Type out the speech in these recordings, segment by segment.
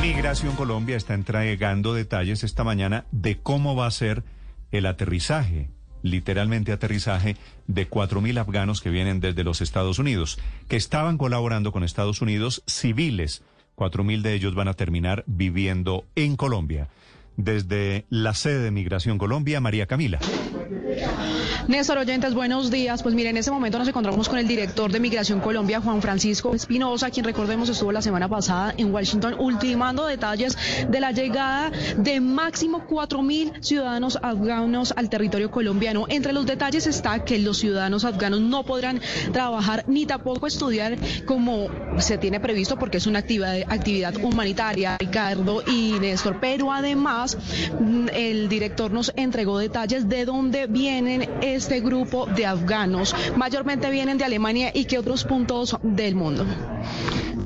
Migración Colombia está entregando detalles esta mañana de cómo va a ser el aterrizaje, literalmente aterrizaje, de 4.000 afganos que vienen desde los Estados Unidos, que estaban colaborando con Estados Unidos civiles. 4.000 de ellos van a terminar viviendo en Colombia. Desde la sede de Migración Colombia, María Camila. Néstor Oyentes, buenos días. Pues mire, en ese momento nos encontramos con el director de Migración Colombia, Juan Francisco Espinosa, quien recordemos estuvo la semana pasada en Washington ultimando detalles de la llegada de máximo cuatro mil ciudadanos afganos al territorio colombiano. Entre los detalles está que los ciudadanos afganos no podrán trabajar ni tampoco estudiar como se tiene previsto porque es una actividad, actividad humanitaria, Ricardo y Néstor. Pero además, mm, el director nos entregó detalles de dónde vienen este grupo de afganos? Mayormente vienen de Alemania y qué otros puntos del mundo.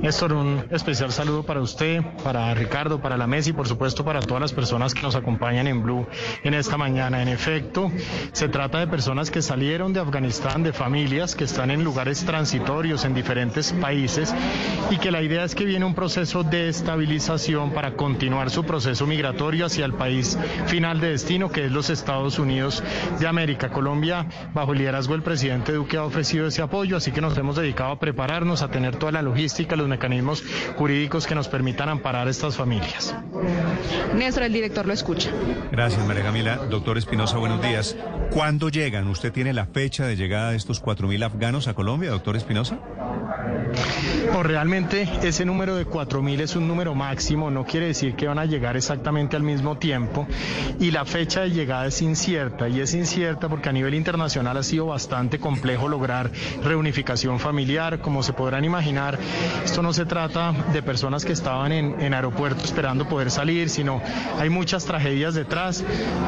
Néstor, un especial saludo para usted, para Ricardo, para la mesa y por supuesto para todas las personas que nos acompañan en Blue en esta mañana. En efecto, se trata de personas que salieron de Afganistán, de familias que están en lugares transitorios en diferentes países y que la idea es que viene un proceso de estabilización para continuar su proceso migratorio hacia el país final de destino, que es los Estados Unidos de América. Colombia, bajo el liderazgo del presidente Duque, ha ofrecido ese apoyo, así que nos hemos dedicado a prepararnos, a tener toda la logística, los mecanismos jurídicos que nos permitan amparar a estas familias. Néstor, el director lo escucha. Gracias, María Camila. Doctor Espinosa, buenos días. ¿Cuándo llegan? ¿Usted tiene la fecha de llegada de estos 4.000 afganos a Colombia, doctor Espinosa? Pues realmente ese número de 4.000 es un número máximo, no quiere decir que van a llegar exactamente al mismo tiempo. Y la fecha de llegada es incierta y es incierta porque a nivel internacional ha sido bastante complejo lograr reunificación familiar, como se podrán imaginar, esto no se trata de personas que estaban en, en aeropuertos esperando poder salir, sino hay muchas tragedias detrás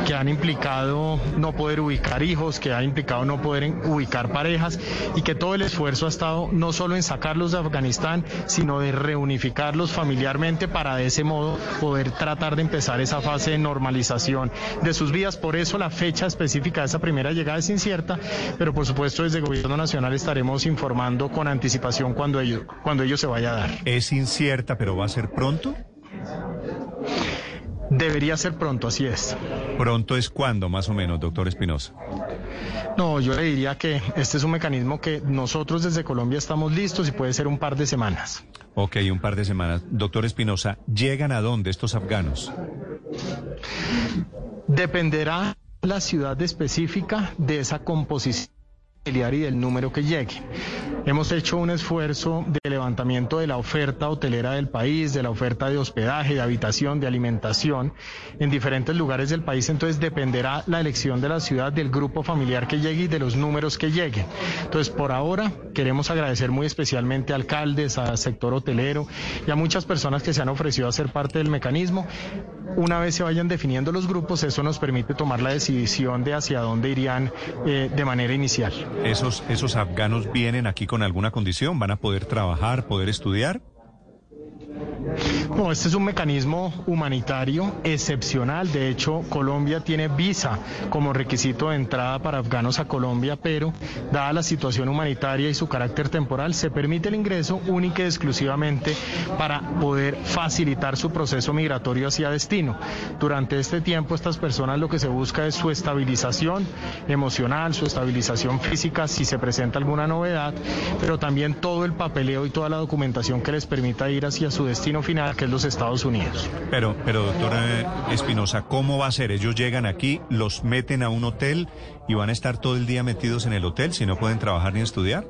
que han implicado no poder ubicar hijos, que ha implicado no poder ubicar parejas y que todo el esfuerzo ha estado no solo en sacarlos de Afganistán, sino de reunificarlos familiarmente para de ese modo poder tratar de empezar esa fase de normalización de sus vidas. Por eso la fecha específica de esa primera llegada es incierta, pero por supuesto desde el Gobierno Nacional estaremos informando con anticipación cuando ello, cuando ello se vaya a dar. Es incierta, pero va a ser pronto. Debería ser pronto, así es. ¿Pronto es cuándo, más o menos, doctor Espinosa? No, yo le diría que este es un mecanismo que nosotros desde Colombia estamos listos y puede ser un par de semanas. Ok, un par de semanas. Doctor Espinosa, ¿llegan a dónde estos afganos? Dependerá la ciudad específica de esa composición familiar y del número que llegue. Hemos hecho un esfuerzo de levantamiento de la oferta hotelera del país, de la oferta de hospedaje, de habitación, de alimentación en diferentes lugares del país. Entonces dependerá la elección de la ciudad, del grupo familiar que llegue y de los números que lleguen. Entonces por ahora queremos agradecer muy especialmente a alcaldes, al sector hotelero y a muchas personas que se han ofrecido a ser parte del mecanismo. Una vez se vayan definiendo los grupos, eso nos permite tomar la decisión de hacia dónde irían eh, de manera inicial. ¿Esos, ¿Esos afganos vienen aquí con alguna condición? ¿Van a poder trabajar, poder estudiar? No, este es un mecanismo humanitario excepcional. De hecho, Colombia tiene visa como requisito de entrada para afganos a Colombia, pero dada la situación humanitaria y su carácter temporal, se permite el ingreso único y exclusivamente para poder facilitar su proceso migratorio hacia destino. Durante este tiempo, estas personas lo que se busca es su estabilización emocional, su estabilización física, si se presenta alguna novedad, pero también todo el papeleo y toda la documentación que les permita ir hacia su destino final, los Estados Unidos. Pero, pero doctora Espinosa, ¿cómo va a ser? Ellos llegan aquí, los meten a un hotel y van a estar todo el día metidos en el hotel si no pueden trabajar ni estudiar.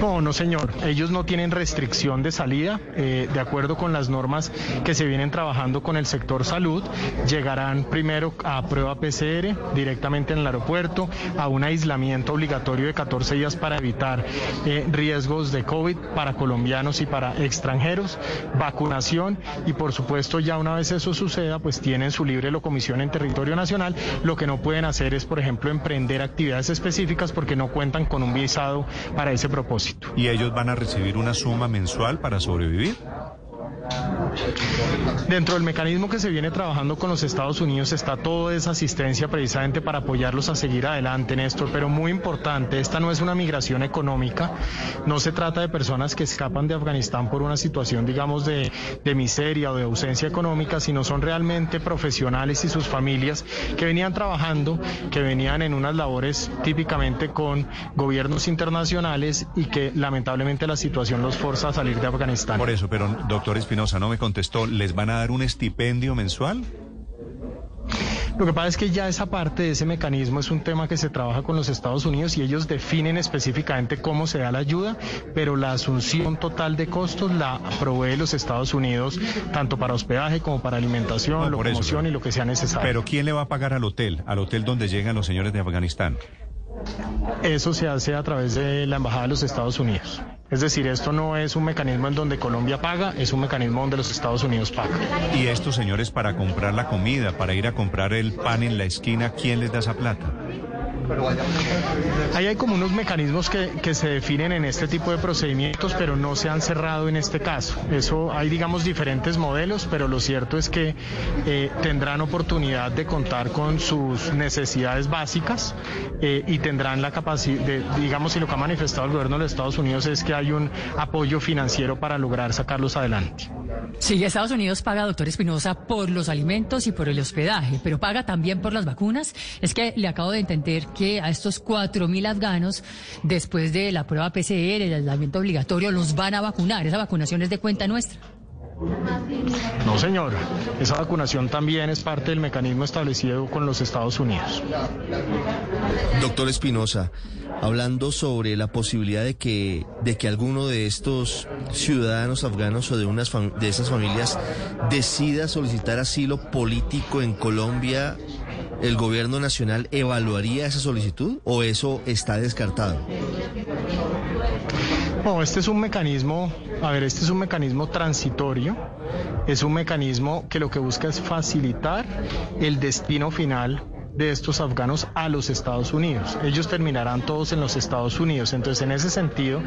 No, no señor, ellos no tienen restricción de salida, eh, de acuerdo con las normas que se vienen trabajando con el sector salud, llegarán primero a prueba PCR directamente en el aeropuerto, a un aislamiento obligatorio de 14 días para evitar eh, riesgos de COVID para colombianos y para extranjeros, vacunación y por supuesto ya una vez eso suceda, pues tienen su libre locomisión en territorio nacional, lo que no pueden hacer es, por ejemplo, emprender actividades específicas porque no cuentan con un visado para ese propósito. ¿Y ellos van a recibir una suma mensual para sobrevivir? Dentro del mecanismo que se viene trabajando con los Estados Unidos está toda esa asistencia precisamente para apoyarlos a seguir adelante, Néstor, pero muy importante, esta no es una migración económica, no se trata de personas que escapan de Afganistán por una situación, digamos, de, de miseria o de ausencia económica, sino son realmente profesionales y sus familias que venían trabajando, que venían en unas labores típicamente con gobiernos internacionales y que lamentablemente la situación los forza a salir de Afganistán. Por eso, pero doctor Espinosa no me contestó, ¿les van a dar un estipendio mensual? Lo que pasa es que ya esa parte de ese mecanismo es un tema que se trabaja con los Estados Unidos y ellos definen específicamente cómo se da la ayuda, pero la asunción total de costos la provee los Estados Unidos, tanto para hospedaje como para alimentación, No, eso, locomoción pero- y lo que sea necesario. Pero ¿quién le va a pagar al hotel? Al hotel donde llegan los señores de Afganistán. Eso se hace a través de la Embajada de los Estados Unidos. Es decir, esto no es un mecanismo en donde Colombia paga, es un mecanismo donde los Estados Unidos pagan. Y estos señores para comprar la comida, para ir a comprar el pan en la esquina, ¿quién les da esa plata? Ahí hay como unos mecanismos que, que se definen en este tipo de procedimientos, pero no se han cerrado en este caso. Eso hay, digamos, diferentes modelos, pero lo cierto es que eh, tendrán oportunidad de contar con sus necesidades básicas eh, y tendrán la capacidad, de, digamos, y lo que ha manifestado el gobierno de los Estados Unidos es que hay un apoyo financiero para lograr sacarlos adelante. Sí, Estados Unidos paga, doctor Espinosa, por los alimentos y por el hospedaje, pero paga también por las vacunas. Es que le acabo de entender que a estos 4.000 afganos, después de la prueba PCR, el aislamiento obligatorio, los van a vacunar. Esa vacunación es de cuenta nuestra. No, señor. Esa vacunación también es parte del mecanismo establecido con los Estados Unidos. Doctor Espinosa, hablando sobre la posibilidad de que, de que alguno de estos ciudadanos afganos o de, unas fam- de esas familias decida solicitar asilo político en Colombia, ¿el gobierno nacional evaluaría esa solicitud o eso está descartado? No, este es un mecanismo, a ver, este es un mecanismo transitorio, es un mecanismo que lo que busca es facilitar el destino final de estos afganos a los Estados Unidos. Ellos terminarán todos en los Estados Unidos. Entonces, en ese sentido,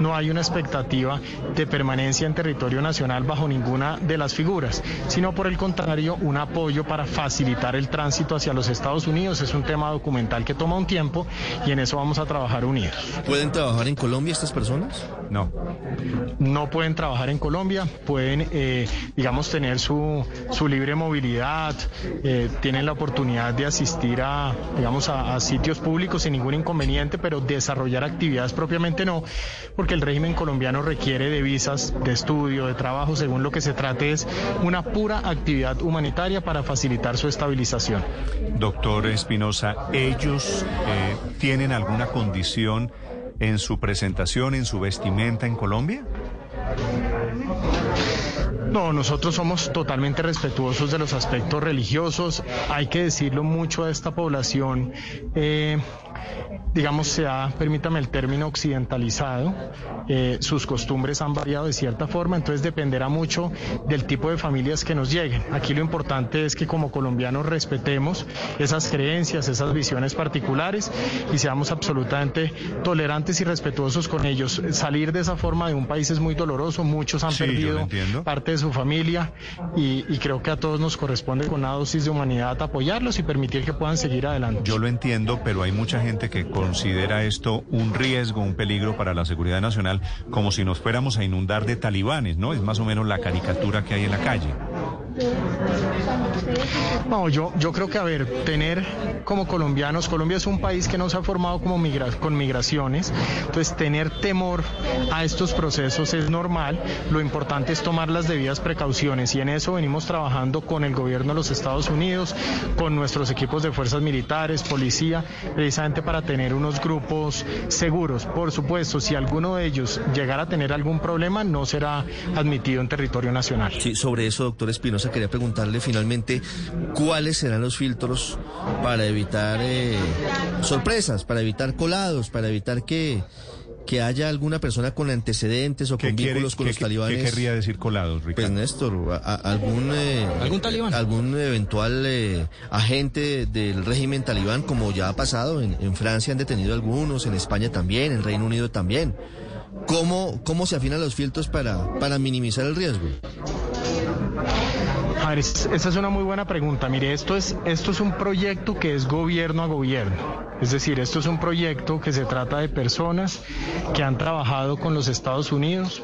no hay una expectativa de permanencia en territorio nacional bajo ninguna de las figuras, sino por el contrario, un apoyo para facilitar el tránsito hacia los Estados Unidos. Es un tema documental que toma un tiempo y en eso vamos a trabajar unidos. ¿Pueden trabajar en Colombia estas personas? No. no pueden trabajar en Colombia, pueden, eh, digamos, tener su, su libre movilidad, eh, tienen la oportunidad de asistir a, digamos, a, a sitios públicos sin ningún inconveniente, pero desarrollar actividades propiamente no, porque el régimen colombiano requiere de visas de estudio, de trabajo, según lo que se trate es una pura actividad humanitaria para facilitar su estabilización. Doctor Espinosa, ¿ellos eh, tienen alguna condición en su presentación, en su vestimenta en Colombia? No, nosotros somos totalmente respetuosos de los aspectos religiosos. Hay que decirlo mucho a esta población. eh, digamos, se ha, permítame el término, occidentalizado. Eh, sus costumbres han variado de cierta forma, entonces dependerá mucho del tipo de familias que nos lleguen. Aquí lo importante es que como colombianos respetemos esas creencias, esas visiones particulares y seamos absolutamente tolerantes y respetuosos con ellos. Salir de esa forma de un país es muy doloroso, muchos han Sí, perdido parte de su familia y, y creo que a todos nos corresponde con una dosis de humanidad apoyarlos y permitir que puedan seguir adelante. Yo lo entiendo, pero hay mucha gente que considera esto un riesgo, un peligro para la seguridad nacional, como si nos fuéramos a inundar de talibanes, ¿no? Es más o menos la caricatura que hay en la calle. No, yo, yo creo que, a ver, tener como colombianos, Colombia es un país que no se ha formado como con migraciones, entonces tener temor a estos procesos es normal, lo importante es tomar las debidas precauciones y en eso venimos trabajando con el gobierno de los Estados Unidos, con nuestros equipos de fuerzas militares, policía, precisamente para tener unos grupos seguros. Por supuesto, si alguno de ellos llegara a tener algún problema, no será admitido en territorio nacional. Sí, sobre eso, doctor Espinosa, quería preguntarle finalmente cuáles serán los filtros para evitar eh, sorpresas, para evitar colados, para evitar que, que haya alguna persona con antecedentes o ¿Qué, con quiere- vínculos con qué- los qué- talibanes. qué querría decir colados, Pues Ricardo? Néstor, a- a- algún eh, ¿Algún talibán? algún eventual eh, agente del régimen talibán, como ya ha pasado en, en Francia han detenido algunos, en España también, en Reino Unido también. ¿Cómo, cómo se afinan los filtros para, para minimizar el riesgo? A ver, esa es una muy buena pregunta. Mire, esto es, esto es un proyecto que es gobierno a gobierno. Es decir, esto es un proyecto que se trata de personas que han trabajado con los Estados Unidos,